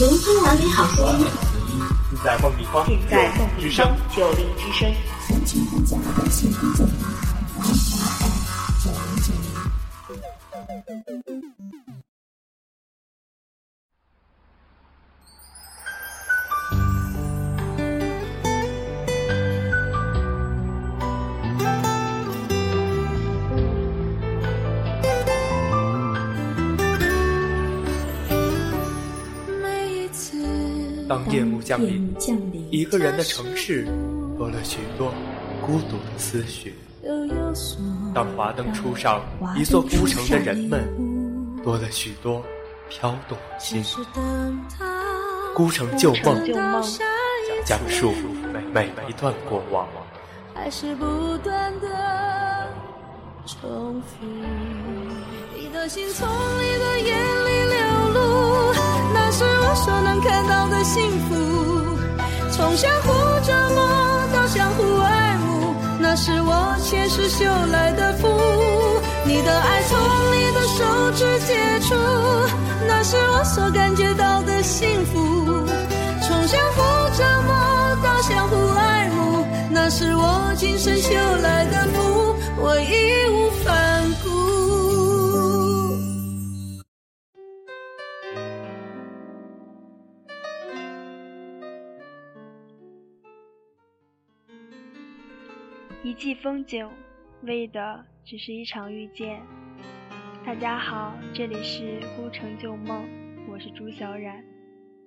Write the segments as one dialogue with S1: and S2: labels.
S1: 聆听完美好声音，
S2: 在梦里花，
S3: 在梦里
S2: 声，
S3: 九零之声。
S2: 幕降临，一个人的城市多了许多孤独的思绪。当华灯初上，一座孤城的人们多了许多飘动的心。孤城旧梦，讲述每每一段过往。
S4: 还是不断的重复，你的心从你的眼里流露，那是我所能看到的幸福。从相互折磨到相互爱慕，那是我前世修来的福。你的爱从你的手指接触，那是我所感觉到的幸福。从相互折磨到相互爱慕，那是我今生修来
S5: 季风景，为的只是一场遇见。大家好，这里是孤城旧梦，我是朱小冉。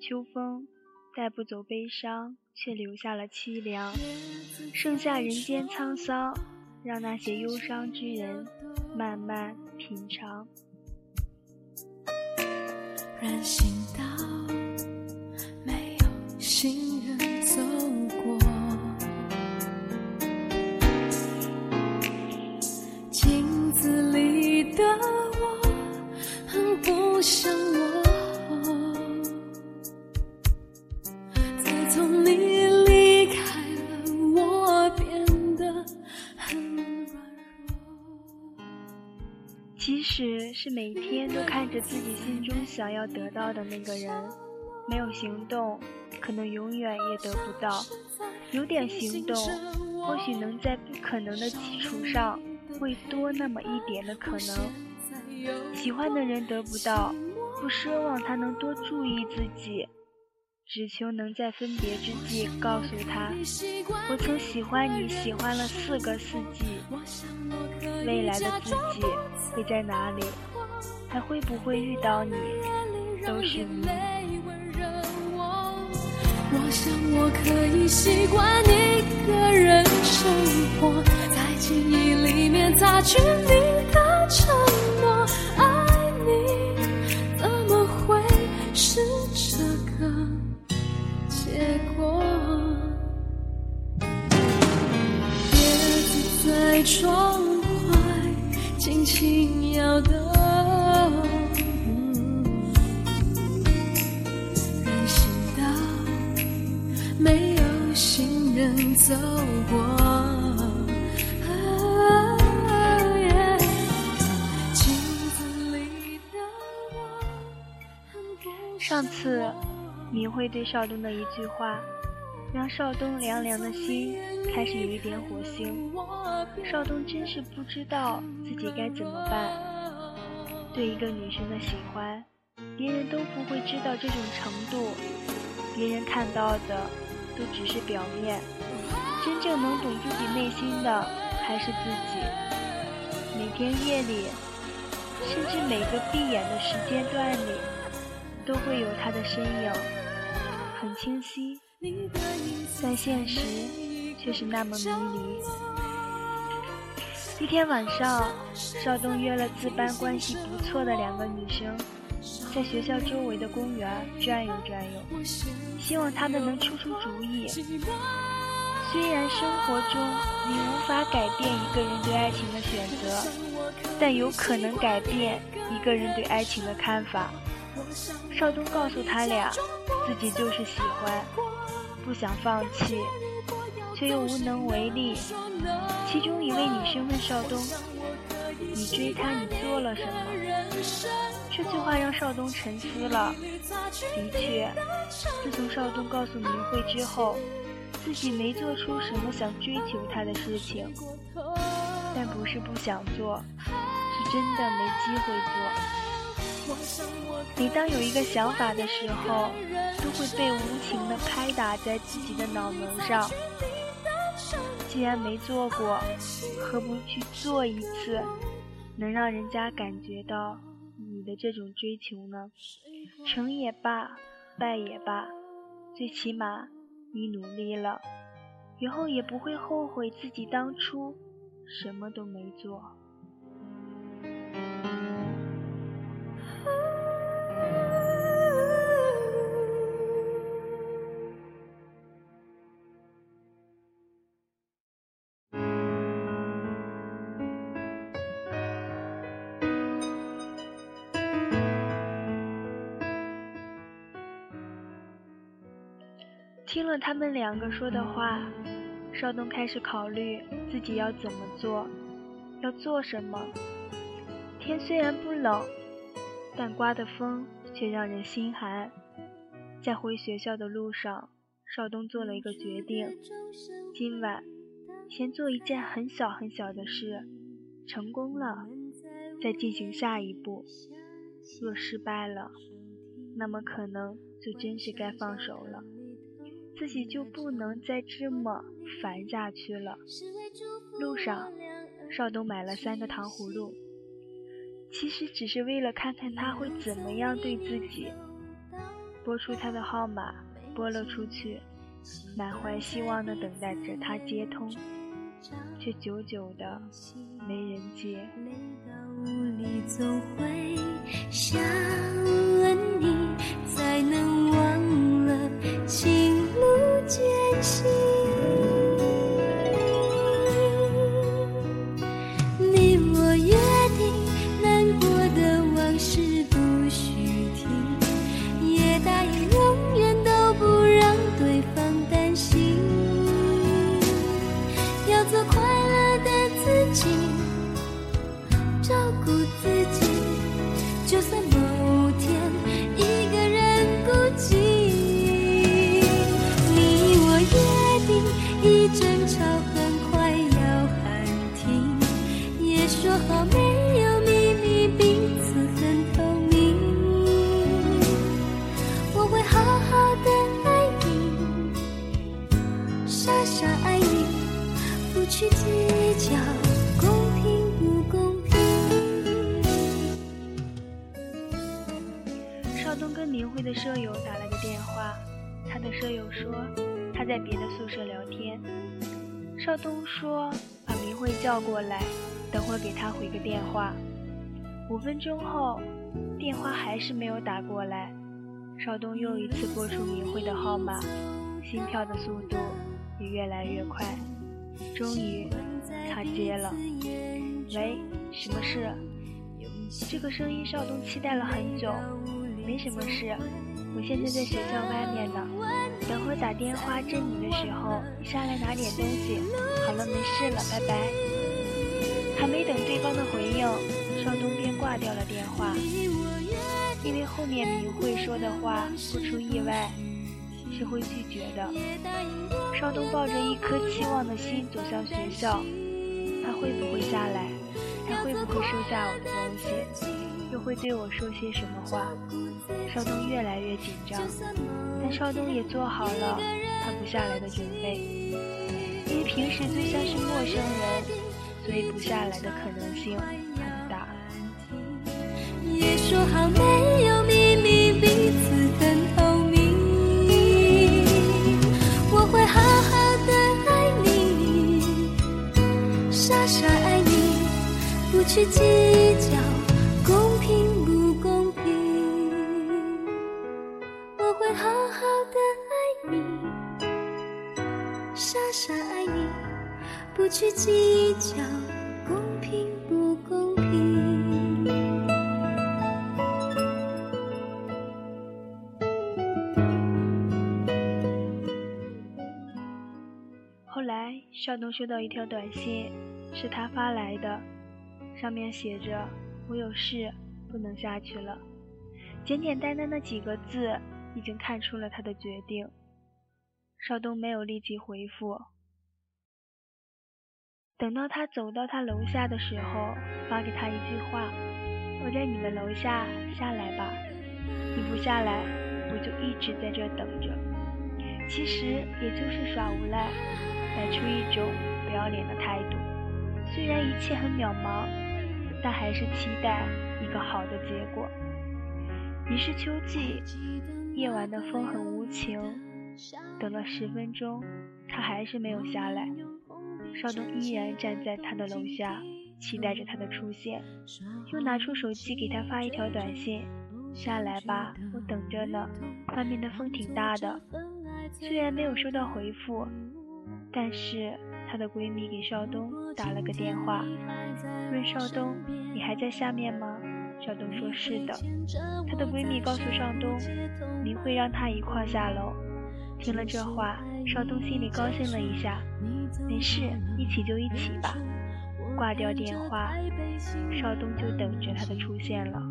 S5: 秋风带不走悲伤，却留下了凄凉，剩下人间沧桑，让那些忧伤之人慢慢品尝。
S4: 没有
S5: 心着自己心中想要得到的那个人，没有行动，可能永远也得不到；有点行动，或许能在不可能的基础上，会多那么一点的可能。喜欢的人得不到，不奢望他能多注意自己，只求能在分别之际告诉他：我曾喜欢你，喜欢了四个四季。未来的自己会在哪里？还会不会遇到你？都是谜。
S4: 我想我可以习惯一个人生活，在记忆里面擦去你的承诺。爱你怎么会是这个结果？叶子在窗走过。
S5: 上次，明慧对邵东的一句话，让邵东凉凉的心开始有一点火星。邵东真是不知道自己该怎么办。对一个女生的喜欢，别人都不会知道这种程度，别人看到的都只是表面，真正能懂自己内心的还是自己。每天夜里，甚至每个闭眼的时间段里，都会有他的身影，很清晰，但现实却是那么迷离。一天晚上，邵东约了自班关系不错的两个女生，在学校周围的公园转悠转悠，希望她们能出出主意。虽然生活中你无法改变一个人对爱情的选择，但有可能改变一个人对爱情的看法。邵东告诉他俩，自己就是喜欢，不想放弃，却又无能为力。其中一位女生问邵东：“你追他，你做了什么？”
S4: 这句话让少东沉思了。的确，自从少东告诉明慧之后，自己没做出什么想追求她的事情，但不是不想做，是真的没机会做。每当有一个想法的时候，都会被无情的拍打在自己的脑门上。既然没做过，何不去做一次，能让人家感觉到你的这种追求呢？成也罢，败也罢，最起码你努力了，以后也不会后悔自己当初什么都没做。听了他们两个说的话，邵东开始考虑自己要怎么做，要做什么。天虽然不冷，但刮的风却让人心寒。在回学校的路上，邵东做了一个决定：今晚先做一件很小很小的事，成功了再进行下一步；若失败了，那么可能就真是该放手了。自己就不能再这么烦下去了。路上，邵东买了三个糖葫芦，其实只是为了看看他会怎么样对自己。拨出他的号码，拨了出去，满怀希望的等待着他接通，却久久的没人接你总会想。去计较公平不公平。
S5: 少东跟明慧的
S4: 舍友打了个电话，他的舍友说他在别的宿舍聊天。邵东说把明慧叫过来，等会给他回个电话。五分钟后，电话还是没有打过来。邵东又一次拨出明慧的号码，心跳的速度也越来越快。终于，他接了。喂，什么事？这个声音邵东期待了很久。没什么事。我现在在学校外面呢，等会打电话接你的时候，你上来拿点东西。好了，没事了，拜拜。还没等对方的回应，邵东便挂掉了电话。因为后面明慧说的话，不出意外是会拒绝的。邵东抱着一颗期望的心走向学校，他会不会下来？他会不会收下我的东西？又会对我说些什么话？邵东越来越紧张，但邵东也做好了他不下来的准备。因为平时最像是陌生人，所以不下来的可能性很大。也说好不去计较公平不公平我会好好的爱你傻傻爱你不去计较公平不公平。后来邵东收到一条短信是他发来的。上面写着：“我有事，
S5: 不能下去了。简简单单的几个字，已经看出了他的决定。邵东没有立即回复，等到他走到他楼下的时候，发给他一句话：“我在你们楼下，下来吧。你不下来，我就一直在这等着。”其实也就是耍无赖，摆出一种不要脸的态度。虽然一切很渺茫，但还是期待一个好的结果。已是秋季，夜晚的风很无情。等了十分钟，他还是没有下来。邵东依然站在他的楼下，期待着他的出现，又拿出手机给他发一条短信：“下来吧，我等着呢。外面的风挺大的。”虽然没有收到回复，但是她的闺蜜给邵东打了个电话，问邵东：“你还在下面吗？”邵东说：“是的。”她的闺蜜告诉邵东：“明慧让她一块下楼。”听了这话，邵东心里高兴了一下，没事，一起就一起吧。挂掉电话，邵东就等着她的出现了。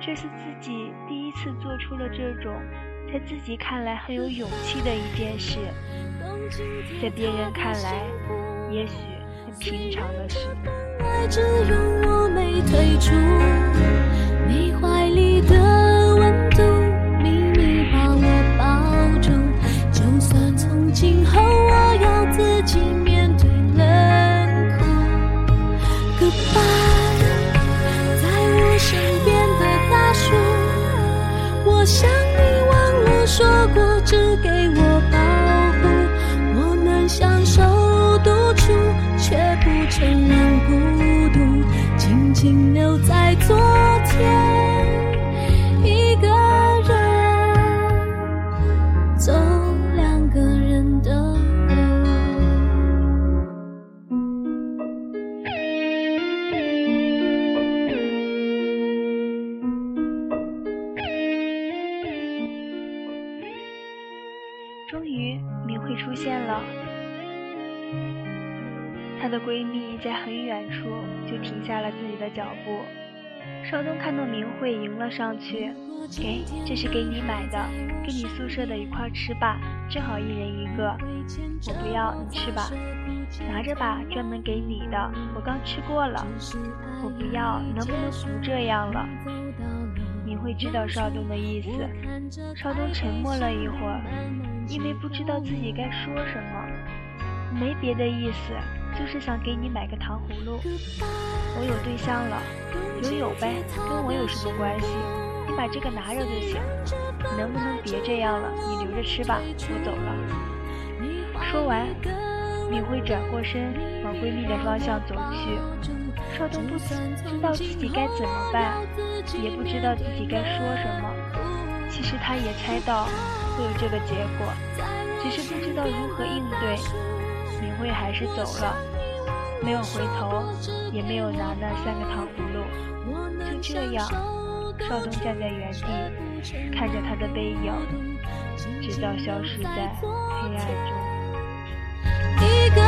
S5: 这是自己第一次做出了这种。在自己看来很有勇气的一件事，在别人看来也许虽然这份爱只有我没退出你怀里的在很远处就停下了自己的脚步。邵东看到明慧迎了上去，给，这是给你买的，跟你宿舍的一块吃吧，正好一人一个。我不要，你吃吧，拿着吧，专门给你的，我刚吃过了。我不要，能不能不这样了？明慧知道邵东的意思，邵东沉默了一会儿。因为不知道自己该说什么，没别的意思，就是想给你买个糖葫芦。我有对象了，有有呗，跟我有什么关系？你把这个拿着就行。你能不能别这样了？你留着吃吧，我走了。说完，敏慧转过身往闺蜜的方向走去。邵东不知道自己该怎么办，也不知道自己该说什么。其实他也猜到。会有这个结果，只是不知道如何应对。我也还是走了，没有回头，也没有拿那三个糖葫芦。就这样，邵东站在原地，看着他的背影，直到消失在黑暗中。一个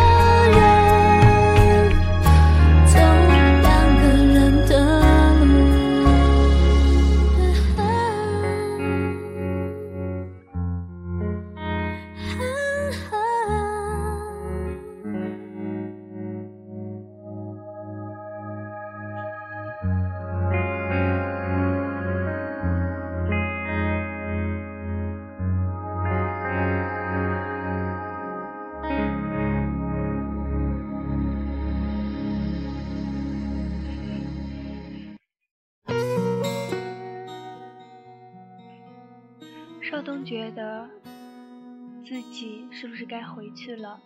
S5: 邵东觉得自己是不是该回去了？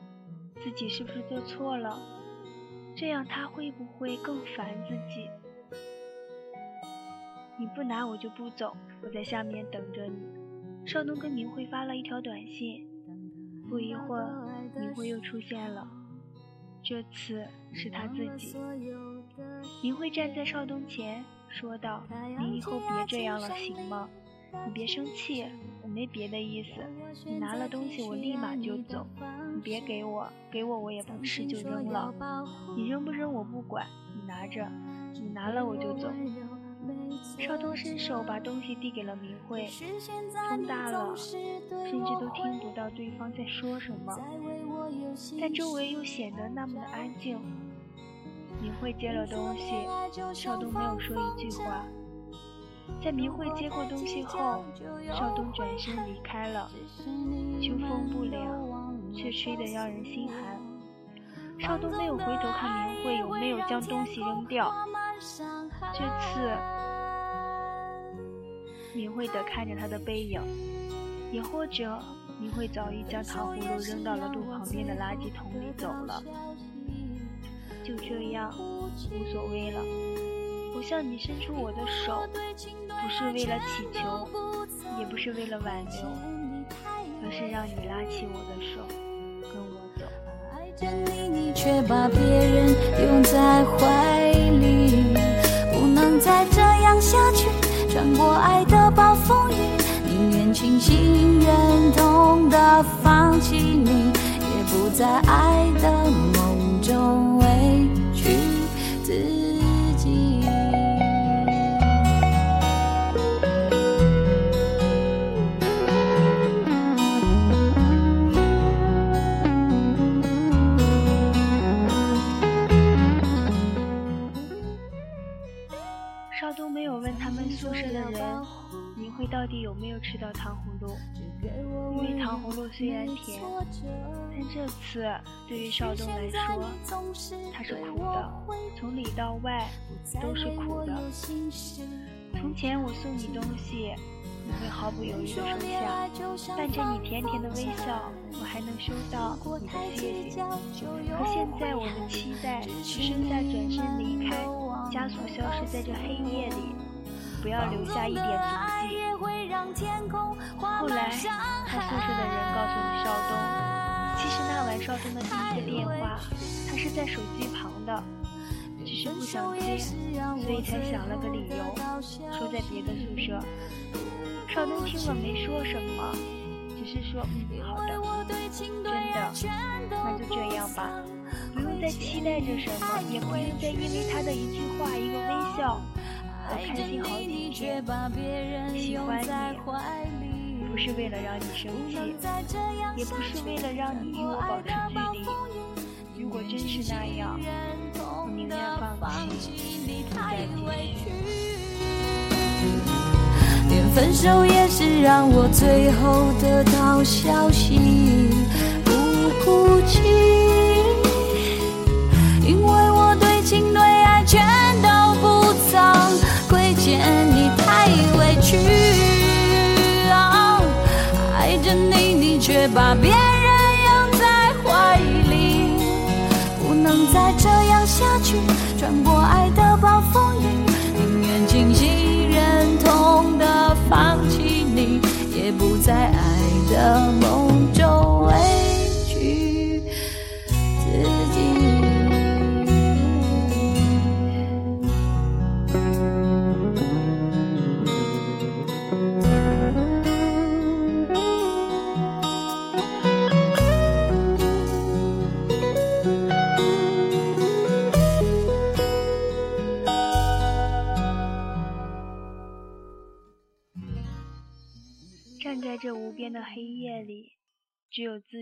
S5: 自己是不是做错了？这样他会不会更烦自己？你不拿我就不走，我在下面等着你。邵东跟明慧发了一条短信，不一会儿，明慧又出现了，这次是他自己。明慧站在邵东前，说道：“你以后别这样了，行吗？你别生气。”没别的意思，你拿了东西我立马就走，你别给我，给我我也不吃就扔了。你扔不扔我不管，你拿着，你拿了我就走。
S4: 少东伸手把东西递给了明慧，风大了，甚至都听不到对方在说什么，但周围又显得那么的安静。明慧接了东西，少东没有说一句话。在明慧接过东西后，少东转身离开了。秋风不凉，却吹得让人心寒。少东没有回头看明慧有没有将东西扔掉，这次明慧的看着他的背影，也或者明慧早已将糖葫芦扔到了路旁边的垃圾桶里走了。就这样，无所谓了。我向你伸出我的手，不是为了祈求，也不是为了挽留，而是让你拉起我的手，跟我走。爱着你，你却把别人拥在怀里，不能再这样下去，穿过爱的暴风雨，宁愿清醒忍痛的放弃你，也不在爱的梦到底有没有吃到糖葫芦？因为糖葫芦虽然甜，但这次对于少东来说，它是苦的，从里到外都是苦的。从前我送你东西，你会毫不犹豫的收下，伴着你甜甜的微笑，我还能收到你的谢谢。可现在我的期待只剩下转身离开，加速消失在这黑夜里，不要留下一点足迹。后来，他宿舍的人告诉你少东，其实那晚少东的第一个电话，他是在手机旁的，只是不想接，所以才想了个理由，说在别的宿舍。少东听了没说什么，只是说嗯好的，真的，那就这样吧，不用再期待着什么，也不用再因为他的一句话一个微笑。我开心好几天，喜欢你，不是为了让你生气，也不是为了让你与我保持距离。如果真是那样，我宁愿放弃，不再继续。连分手也是让我最后得到消息，不哭泣，把别人拥在怀里，不能再这样下去，穿过爱的暴风雨，宁愿清醒忍痛的放弃你，也不再爱的梦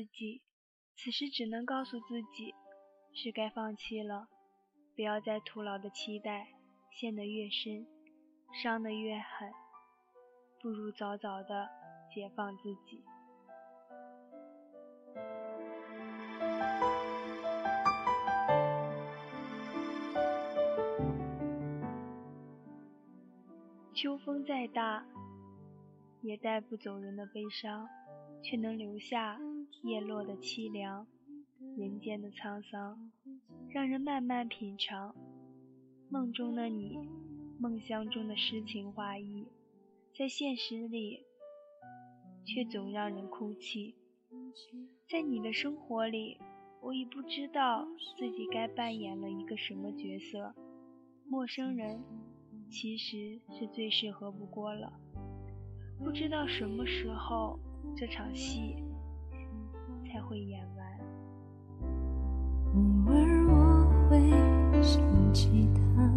S4: 己。此时只能告诉自己，是该放弃了。不要再徒劳的期待，陷得越深，伤得越狠。不如早早的解放自己。秋风再大。也带不走人的悲伤，却能留下叶落的凄凉，人间的沧桑，让人慢慢品尝。梦中的你，梦乡中的诗情画意，在现实里却总让人哭泣。在你的生活里，我已不知道自己该扮演了一个什么角色。陌生人，其实是最适合不过了。不知道什么时候这场戏才会演完。偶尔我会想起他，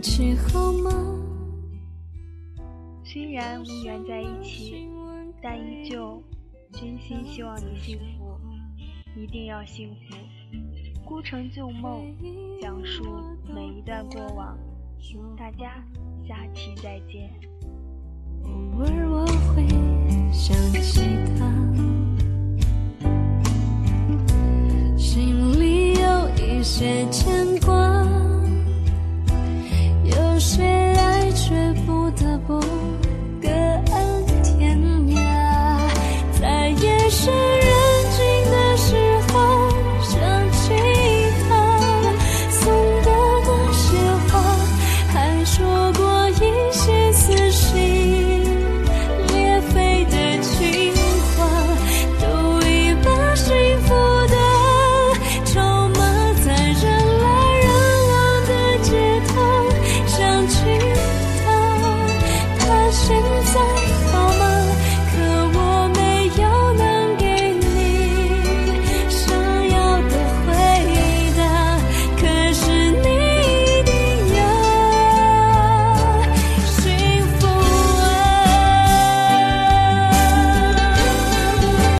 S4: 起好吗？
S5: 虽然无缘在一起，但依旧真心希望你幸福，一定要幸福。孤城旧梦，讲述每一段过往。大家下期再见。
S4: 偶尔我会想起他，心里有一些牵挂。